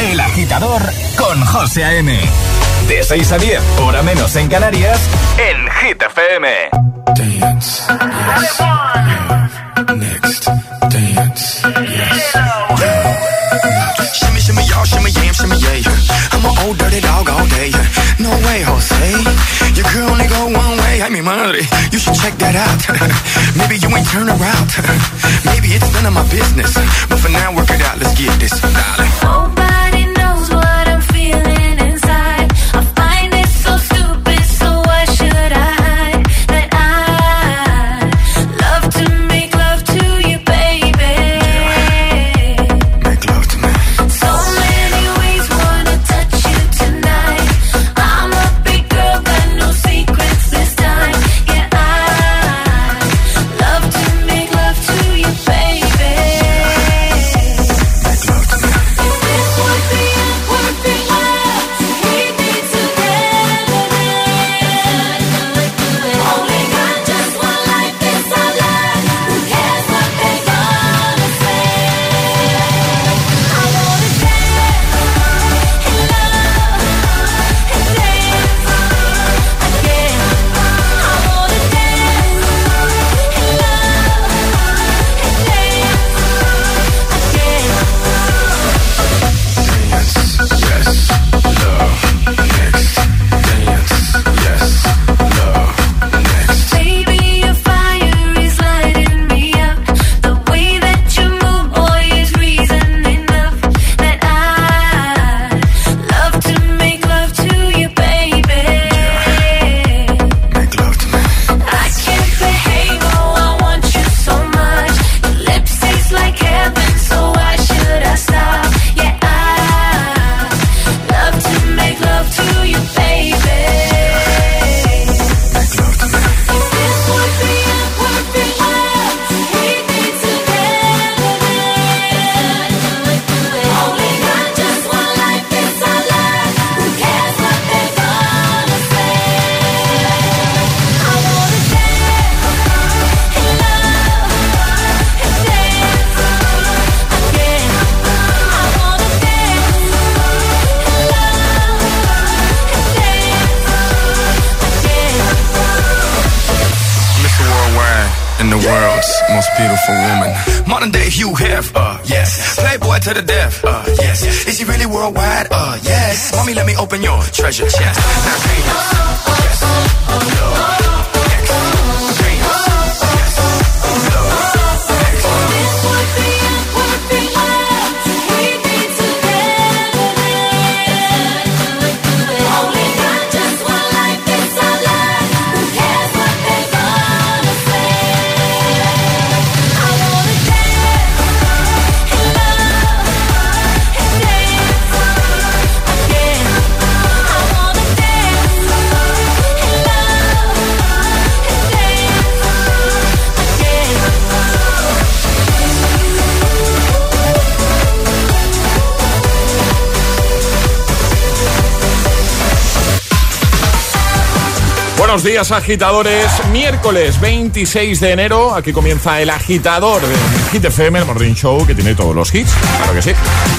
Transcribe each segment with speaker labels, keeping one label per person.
Speaker 1: El agitador con José A.M. De 6 a 10, hora menos en Canarias, en Hit FM.
Speaker 2: Dance. Yes. Next. Dance. Yes.
Speaker 3: Shimmy, shimmy, y'all, shimmy, yam, shimmy, yeah. I'm an old dirty dog all day. No way, Jose. Your girl only go one way. Ay, mi madre. You should check that out. Maybe you ain't turn around. Maybe it's none of my business. But for now, work it out. Let's get this.
Speaker 4: Nobody
Speaker 5: Buenos días, agitadores. Miércoles 26 de enero, aquí comienza el agitador de Hit FM, el Morning Show, que tiene todos los hits. Claro que sí.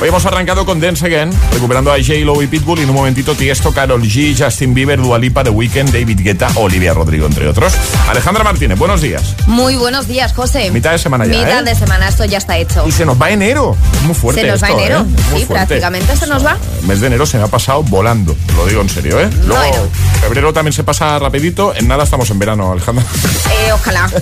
Speaker 5: Hoy hemos arrancado con Dance Again, recuperando a J-Lo y Pitbull, y en un momentito Tiesto, Carol G, Justin Bieber, Dua Lipa, The Weeknd, David Guetta, Olivia Rodrigo, entre otros. Alejandra Martínez, buenos días.
Speaker 6: Muy buenos días, José.
Speaker 5: Mitad de semana ya,
Speaker 6: Mitad
Speaker 5: ¿eh?
Speaker 6: de semana, esto ya está hecho.
Speaker 5: Y se nos va enero. Es muy fuerte
Speaker 6: Se nos va
Speaker 5: esto,
Speaker 6: enero.
Speaker 5: ¿eh?
Speaker 6: Sí,
Speaker 5: fuerte.
Speaker 6: prácticamente se nos va.
Speaker 5: El mes de enero se me ha pasado volando, lo digo en serio, ¿eh? Luego,
Speaker 6: Bueno.
Speaker 5: febrero también se pasa en nada estamos en verano, Alejandra.
Speaker 6: Eh, ojalá.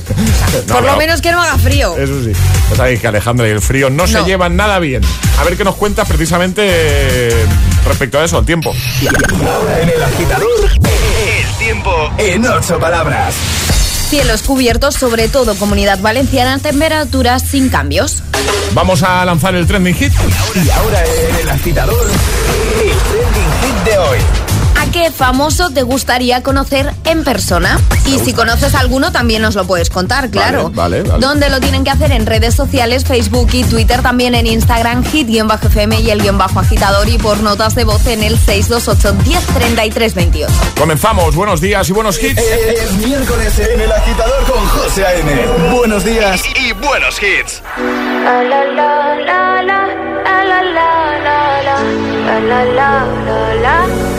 Speaker 5: No,
Speaker 6: Por lo
Speaker 5: no.
Speaker 6: menos que no haga frío.
Speaker 5: Eso sí. Ya sabéis que Alejandra y el frío no, se llevan nada bien. A ver qué nos cuentas precisamente eh, respecto a eso, al tiempo.
Speaker 1: En el agitador, el tiempo en ocho palabras.
Speaker 6: Cielos cubiertos, sobre todo comunidad valenciana, temperaturas sin cambios.
Speaker 5: Vamos a lanzar el trending hit.
Speaker 1: Y ahora en el agitador, el trending hit de hoy.
Speaker 6: Qué famoso te gustaría conocer en persona. Y si conoces a alguno, también nos lo puedes contar, claro.
Speaker 5: vale, vale.
Speaker 6: ¿Dónde lo tienen que hacer? En redes sociales, Facebook y Twitter, también en Instagram, hit-fm y el guion bajo agitador y por notas de voz en el 628 10 28.
Speaker 5: Comenzamos, buenos días y buenos hits.
Speaker 1: Es miércoles en el agitador con José A.M. Buenos días y buenos hits.
Speaker 7: La la la la la la la la la la la la la la la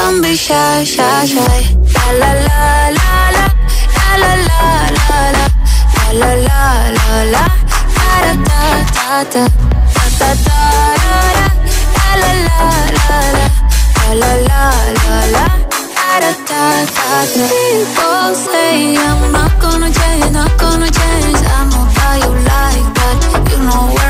Speaker 8: Don't be shy, shy, shy. La la la la la. La la la la la. La la la la. Da da da da da. Da da da da. La la la la la. La la la la da da da da. People say I'm not gonna change, not gonna change. I know how you like that. You know where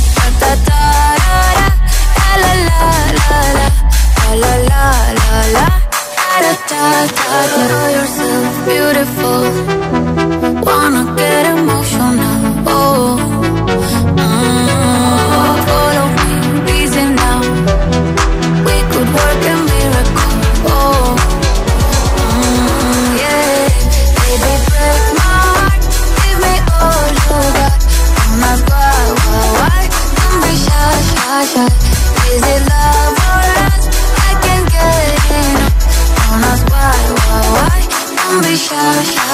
Speaker 8: La la la la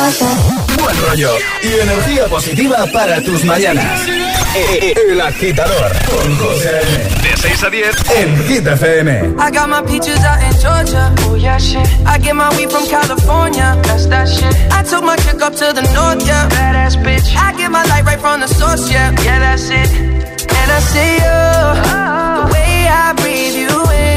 Speaker 1: Buen rollo y energía positiva para tus mañanas. E- e- El agitador con José A.M. De 6 a 10 en Hit FM.
Speaker 9: I got my peaches out in Georgia. Oh yeah, shit. I get my weed from California. That's that shit. I took my chick up to the north, yeah. Badass bitch. I get my light right from the source, yeah. Yeah, that's it. And I see you. The way I breathe you in.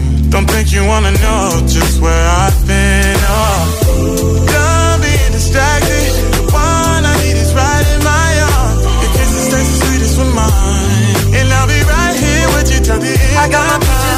Speaker 10: Don't think you wanna know just where I've been. Oh, done being distracted. The one I need is right in my arms. Your kisses taste the sweetest with mine, and I'll be right here with you till the end.
Speaker 9: I got my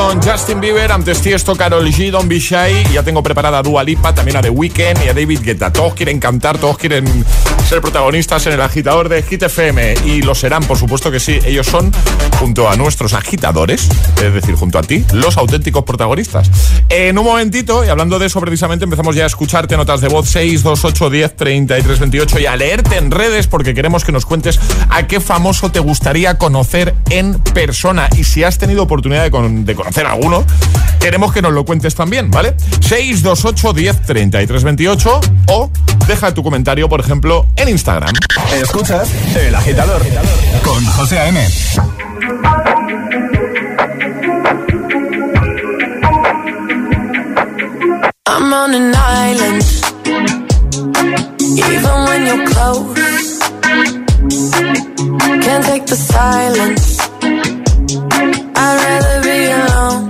Speaker 5: Con Justin Bieber, antes Tiesto, Karol G, Don Be Shy. Ya tengo preparada a Dua Lipa, también a The Weeknd y a David Guetta. Todos quieren cantar, todos quieren ser protagonistas en el agitador de Hit FM. Y lo serán, por supuesto que sí. Ellos son, junto a nuestros agitadores, es decir, junto a ti, los auténticos protagonistas. En un momentito, y hablando de eso precisamente, empezamos ya a escucharte notas de voz 628 10 33 28 y a leerte en redes porque queremos que nos cuentes a qué famoso te gustaría conocer en persona. Y si has tenido oportunidad de, con- de conocer a alguno, queremos que nos lo cuentes también, ¿vale? 628 10 33 28 o deja tu comentario, por ejemplo, en Instagram.
Speaker 1: Escuchas El Agitador con José A.M.
Speaker 11: I'm on an island. Even when you're close, can't take the silence. I'd rather be alone.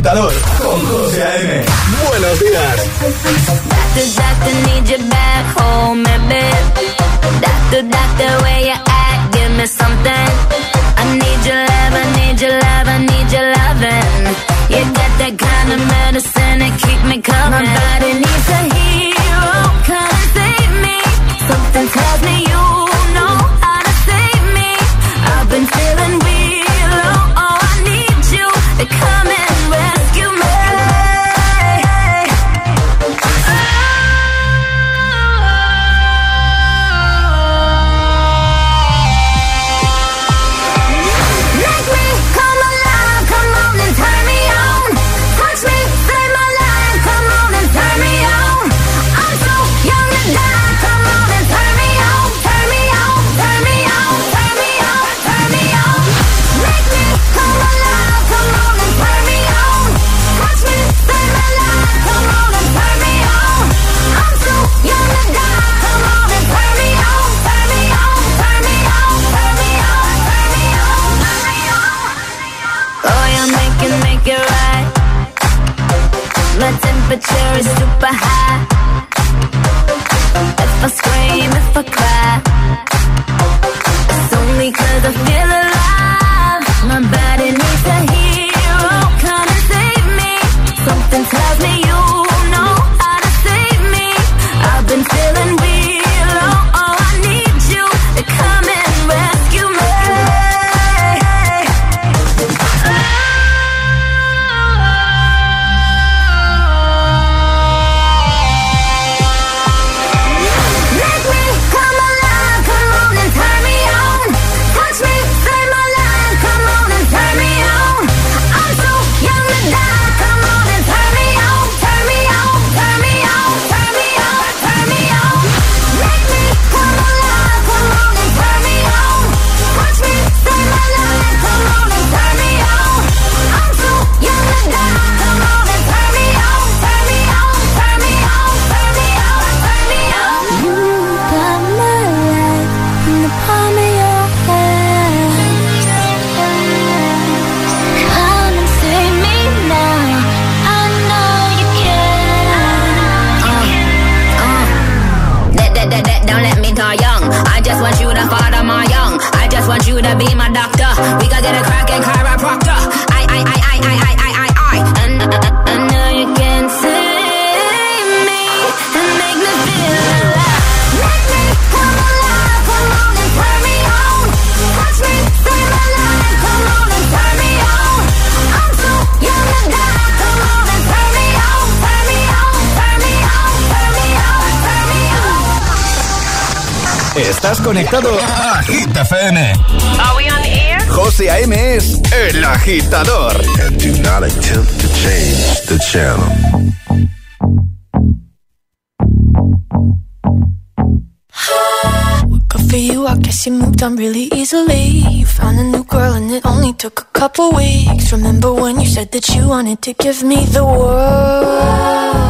Speaker 12: agitador. agitador.
Speaker 2: And do not attempt to change the channel.
Speaker 13: For you, I guess you moved on really easily. You found a new girl, and it only took a couple weeks. Remember when you said that you wanted to give me the world?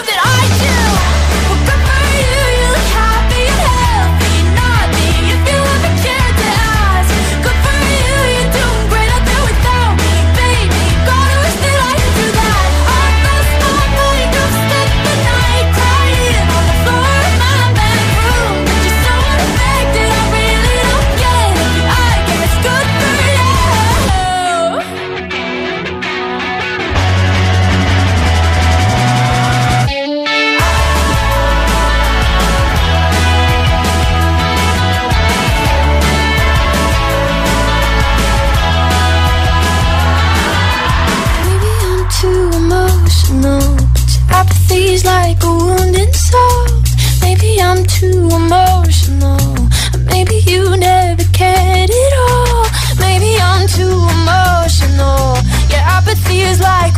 Speaker 13: emotional, but apathy's like a wounded soul. Maybe I'm too emotional, maybe you never cared at all. Maybe I'm too emotional. Your apathy is like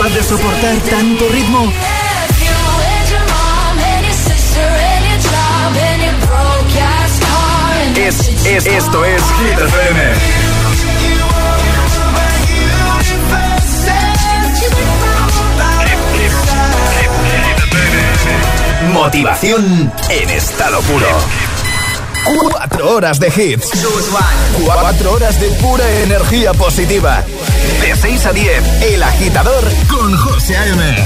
Speaker 1: capaz de soportar tanto ritmo? Es, es, esto es Hit FM. Motivación en estado puro. Cuatro horas de hits. Cuatro horas de pura energía positiva. De 6 a 10, El Agitador con José A.M.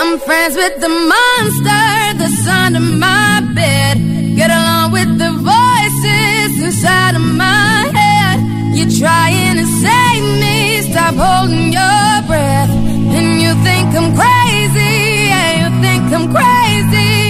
Speaker 8: I'm friends with the monster that's under my bed. Get along with the voices inside of my head. You're trying to save me, stop holding your breath. And you think I'm crazy, yeah, you think I'm crazy, crazy.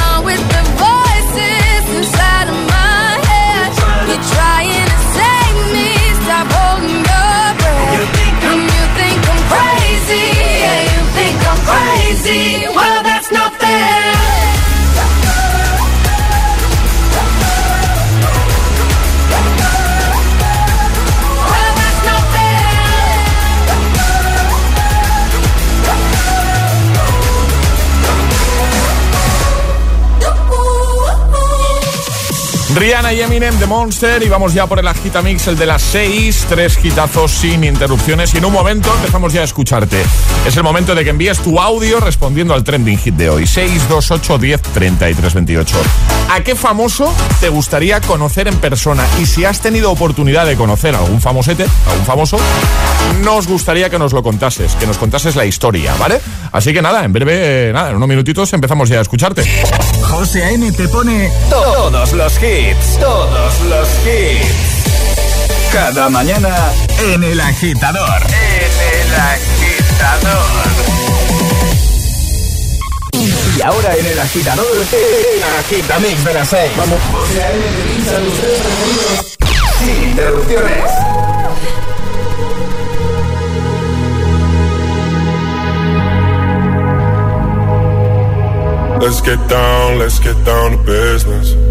Speaker 8: crazy. Well, that's not fair.
Speaker 5: Rihanna y Eminem de Monster y vamos ya por el agitamix, el de las 6, tres hitazos sin interrupciones y en un momento empezamos ya a escucharte. Es el momento de que envíes tu audio respondiendo al trending hit de hoy, 628 10 33 28. ¿A qué famoso te gustaría conocer en persona? Y si has tenido oportunidad de conocer a algún famosete, a algún famoso, nos gustaría que nos lo contases, que nos contases la historia, ¿vale? Así que nada, en breve, nada, en unos minutitos empezamos ya a escucharte.
Speaker 1: José A.M. te pone todos los hits, todos los hits. Cada mañana en El Agitador. En El Agitador. Y ahora en el agitador, el agitamix de las 6. Vamos. Sin interrupciones.
Speaker 14: Let's get down, let's get down to business.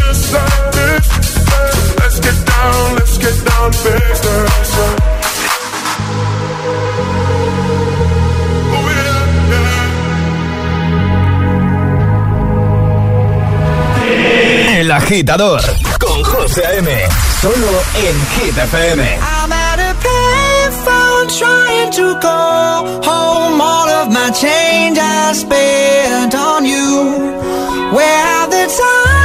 Speaker 1: El agitador con José A.M. Solo en Hit FM.
Speaker 15: I'm at a payphone trying to call home. All of my change I spent on you. Where have the times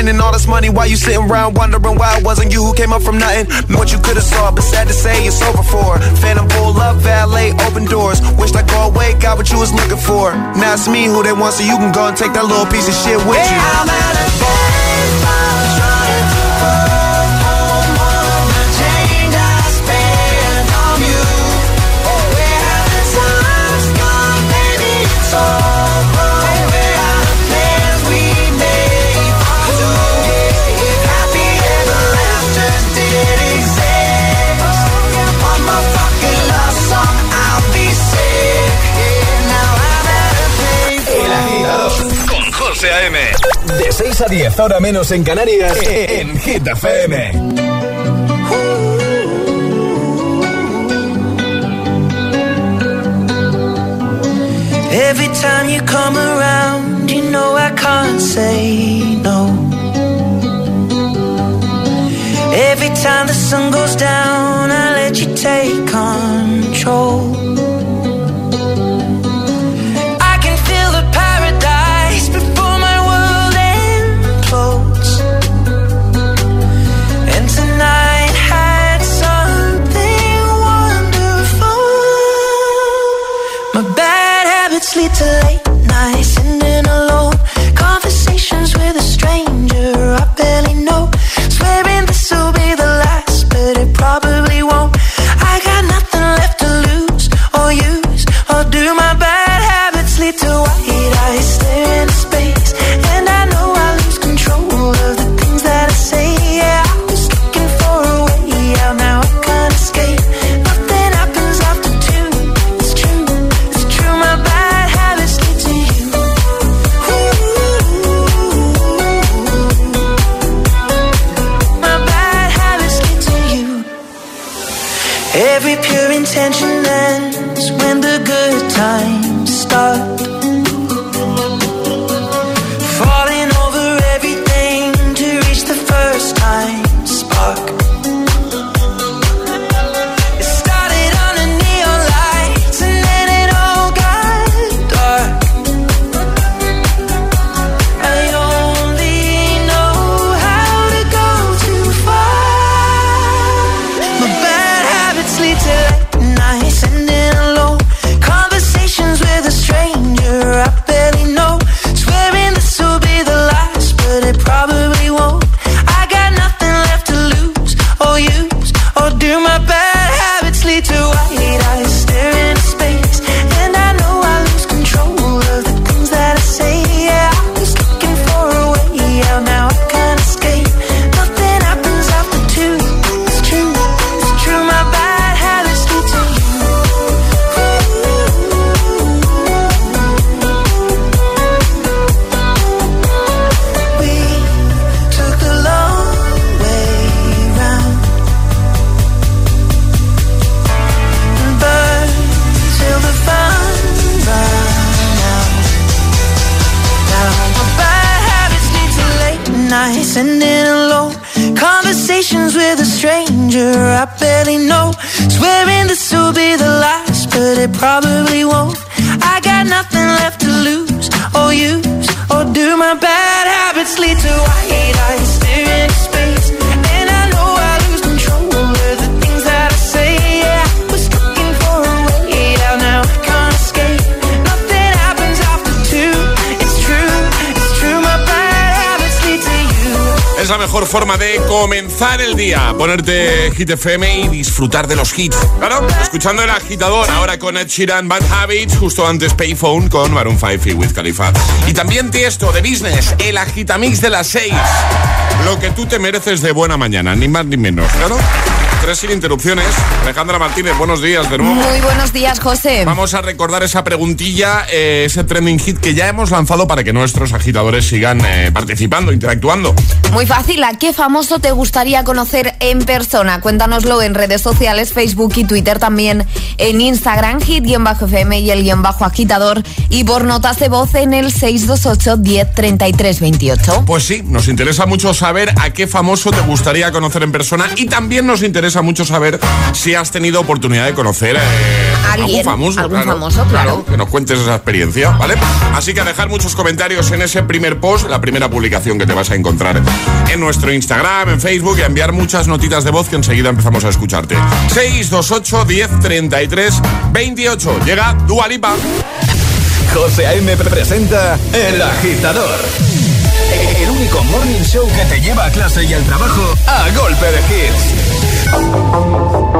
Speaker 16: spending all this money while you sitting around wondering why it wasn't you who came up from nothing. What you could've saw, but sad to say it's over for. Phantom pull up, valet, open doors. Wished I go away, got what you was looking for. Now it's me who they want, so you can go and take that little piece of shit with you.
Speaker 15: I'm at a
Speaker 1: 6 a 10, ahora menos en Canarias, en Hit FM.
Speaker 17: Every time you come around, you know I can't say no. Every time the sun goes down, I let you take control.
Speaker 5: Forma de comenzar el día. Ponerte Hit FM y disfrutar de los hits. Claro, escuchando el agitador. Ahora con Ed Sheeran, Bad Habits. Justo antes Payphone con Maroon 5 y Wiz Khalifa. Y también Tiesto de Business, el agitamix de las 6. Lo que tú te mereces de buena mañana, ni más ni menos. Claro. Tres sin interrupciones. Alejandra Martínez, buenos días de nuevo.
Speaker 6: Muy buenos días, José.
Speaker 5: Vamos a recordar esa preguntilla, eh, ese trending hit que ya hemos lanzado para que nuestros agitadores sigan eh, participando, interactuando.
Speaker 6: Muy fácil, ¿a qué famoso te gustaría conocer en persona? Cuéntanoslo en redes sociales, Facebook y Twitter, también en Instagram, hit-fm y el guion bajo agitador, y por notas de voz en el 628 10 33 28.
Speaker 5: Pues sí, nos interesa mucho saber a qué famoso te gustaría conocer en persona y también nos interesa mucho saber si has tenido oportunidad de conocer eh,
Speaker 6: Alguien,
Speaker 5: algún famoso,
Speaker 6: algún
Speaker 5: claro,
Speaker 6: famoso, claro.
Speaker 5: que nos cuentes esa experiencia, ¿vale? Así que a dejar muchos comentarios en ese primer post, la primera publicación que te vas a encontrar en nuestro Instagram, en Facebook y a enviar muchas notitas de voz que enseguida empezamos a escucharte. 628 10 33 28. Llega Dua Lipa.
Speaker 1: José A.M. presenta El Agitador. El único morning show que te lleva a clase y al trabajo a golpe de hits.
Speaker 11: Thank you.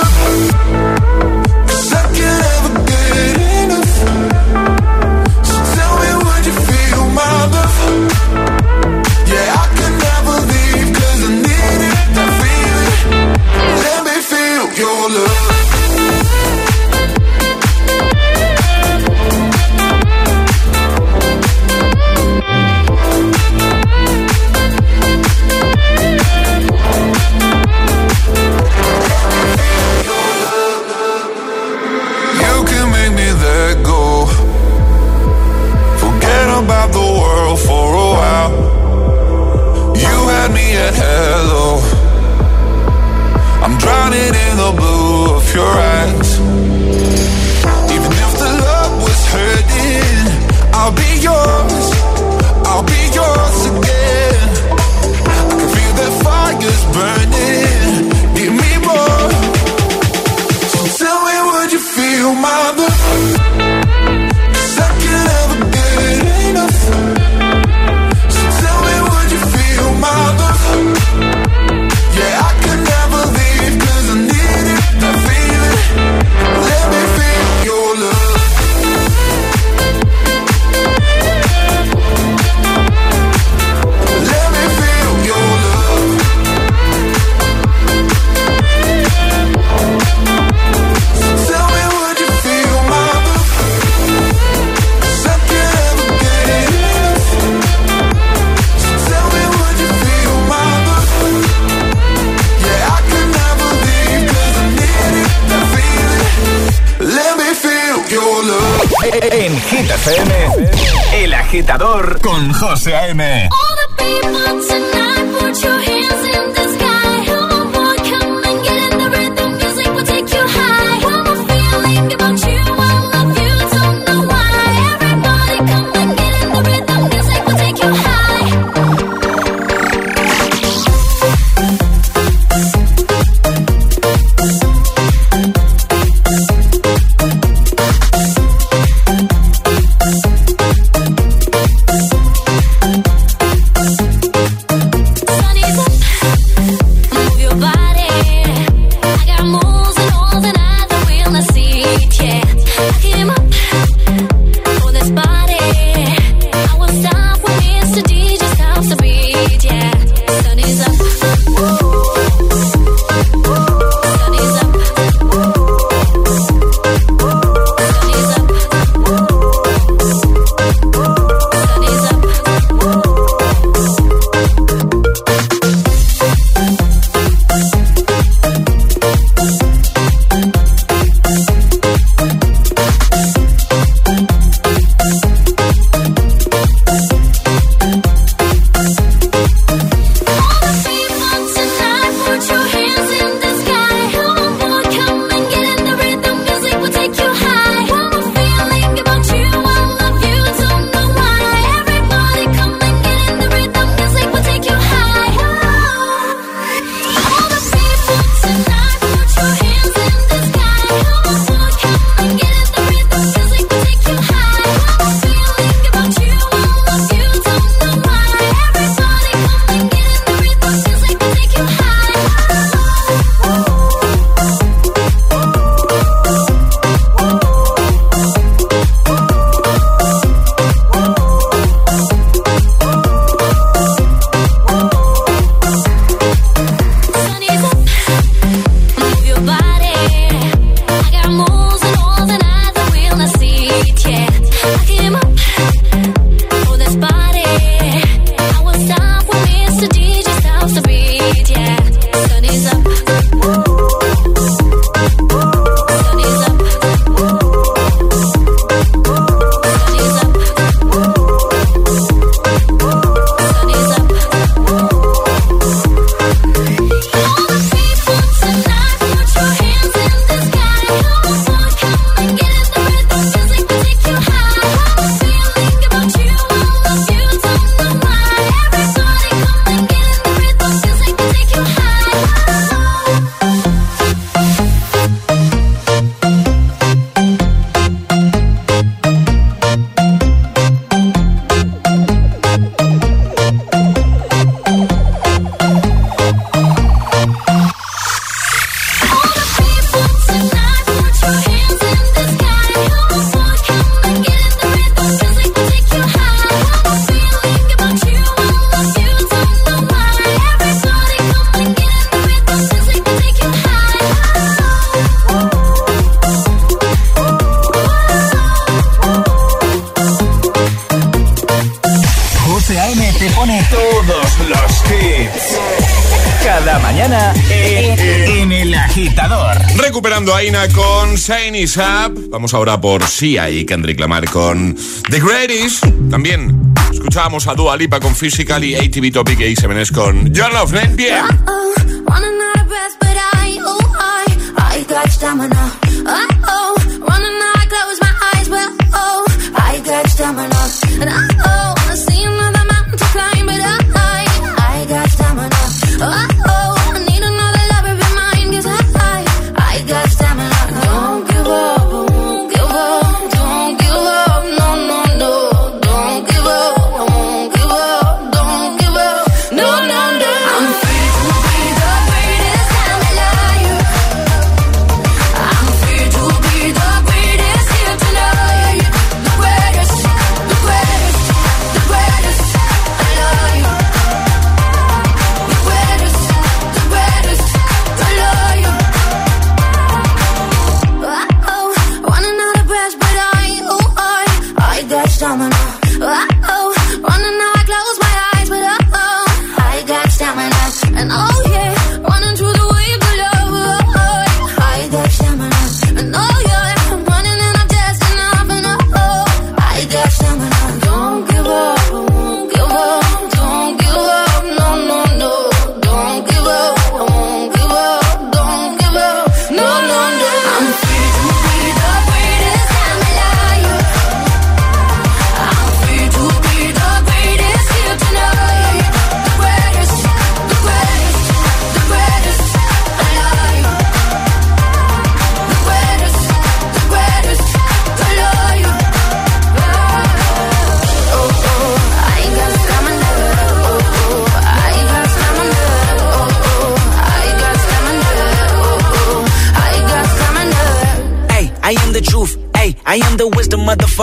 Speaker 5: Vamos ahora por Sia y Kendrick Lamar con The Greatest. También escuchábamos a Dua Lipa con Physical y ATV Topic y Semenes con John Love.
Speaker 4: Bien.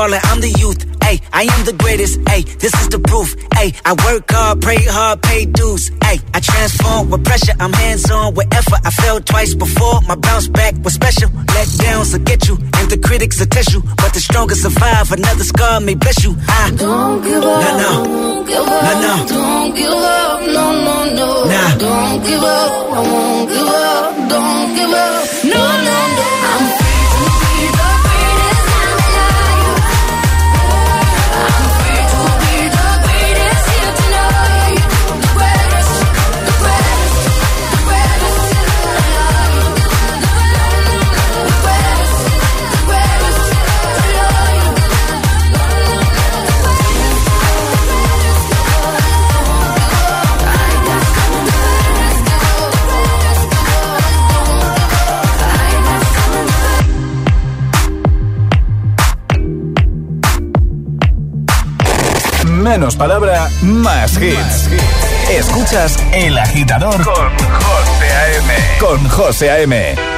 Speaker 4: I'm the
Speaker 18: youth. Ay, I am the greatest. Ay, this is the proof. Ay, I work hard, pray hard, pay dues. Ay, I transform with pressure. I'm hands on with effort. I fell twice before. My bounce back was special. Let downs will get you, and the critics will test you. But the strongest survive. Another scar may bless you. I
Speaker 4: don't give up.
Speaker 18: Nah, no.
Speaker 4: Don't give up.
Speaker 18: Nah, no.
Speaker 4: Don't give up. No, no, no.
Speaker 18: Nah.
Speaker 4: Don't give up. I won't give up. Don't give up. No, no. no.
Speaker 19: Menos palabra, más hits. Escuchas El Agitador con José A.M. Con José A.M.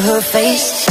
Speaker 4: her face.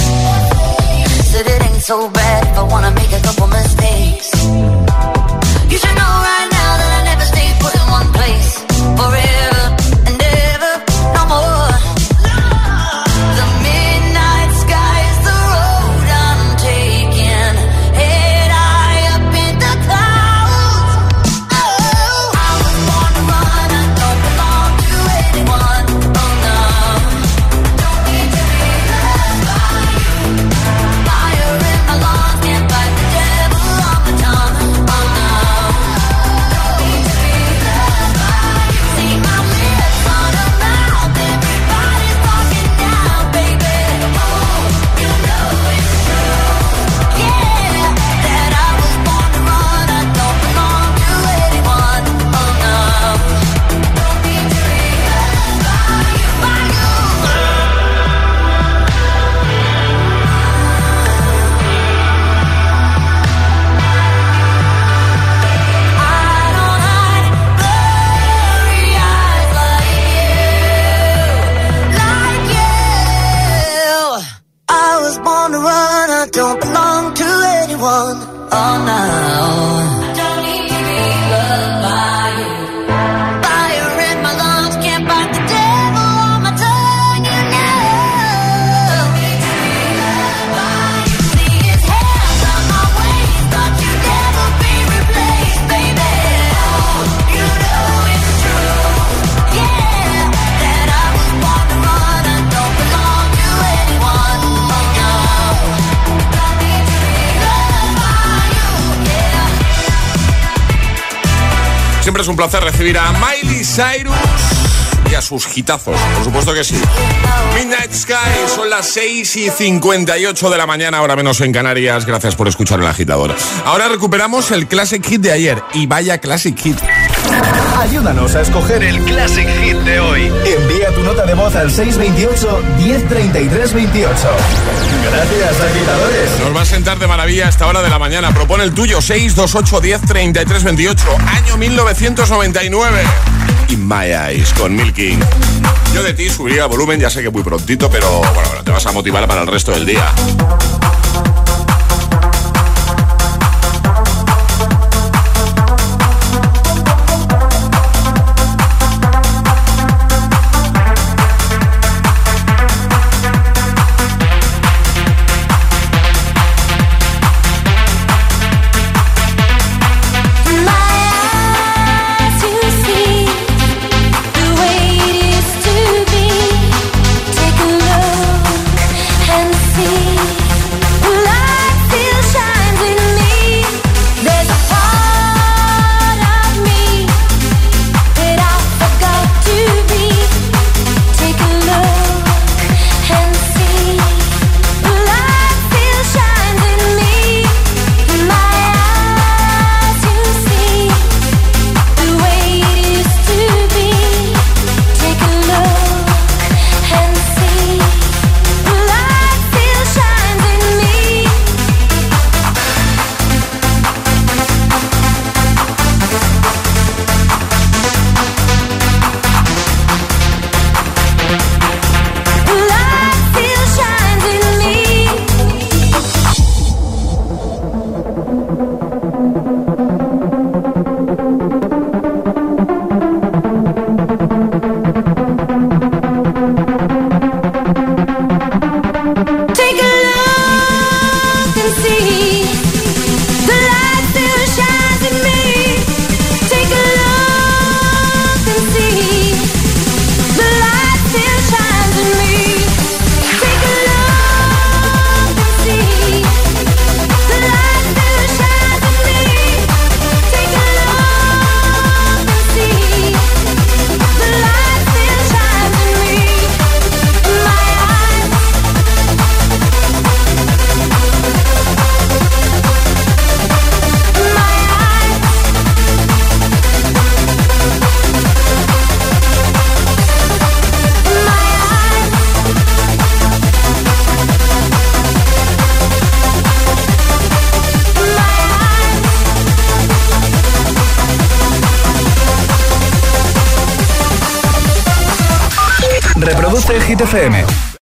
Speaker 19: don't belong to anyone. Oh no.
Speaker 5: Es un placer recibir a Miley Cyrus y a sus hitazos, por supuesto que sí. Midnight Sky, son las 6 y 58 de la mañana, ahora menos en Canarias. Gracias por escuchar el agitador. Ahora recuperamos el Classic Hit de ayer. Y vaya Classic Hit.
Speaker 1: Ayúdanos a escoger el Classic Hit de hoy. Envía tu nota de voz al 628 1033 28. Gracias, agitadores.
Speaker 5: Nos va a sentar de maravilla a esta hora de la mañana. Propone el tuyo, 628 10 33 28, año 1999. In My Eyes, con Milking. Yo de ti subiría el volumen, ya sé que muy prontito, pero bueno, bueno, te vas a motivar para el resto del día.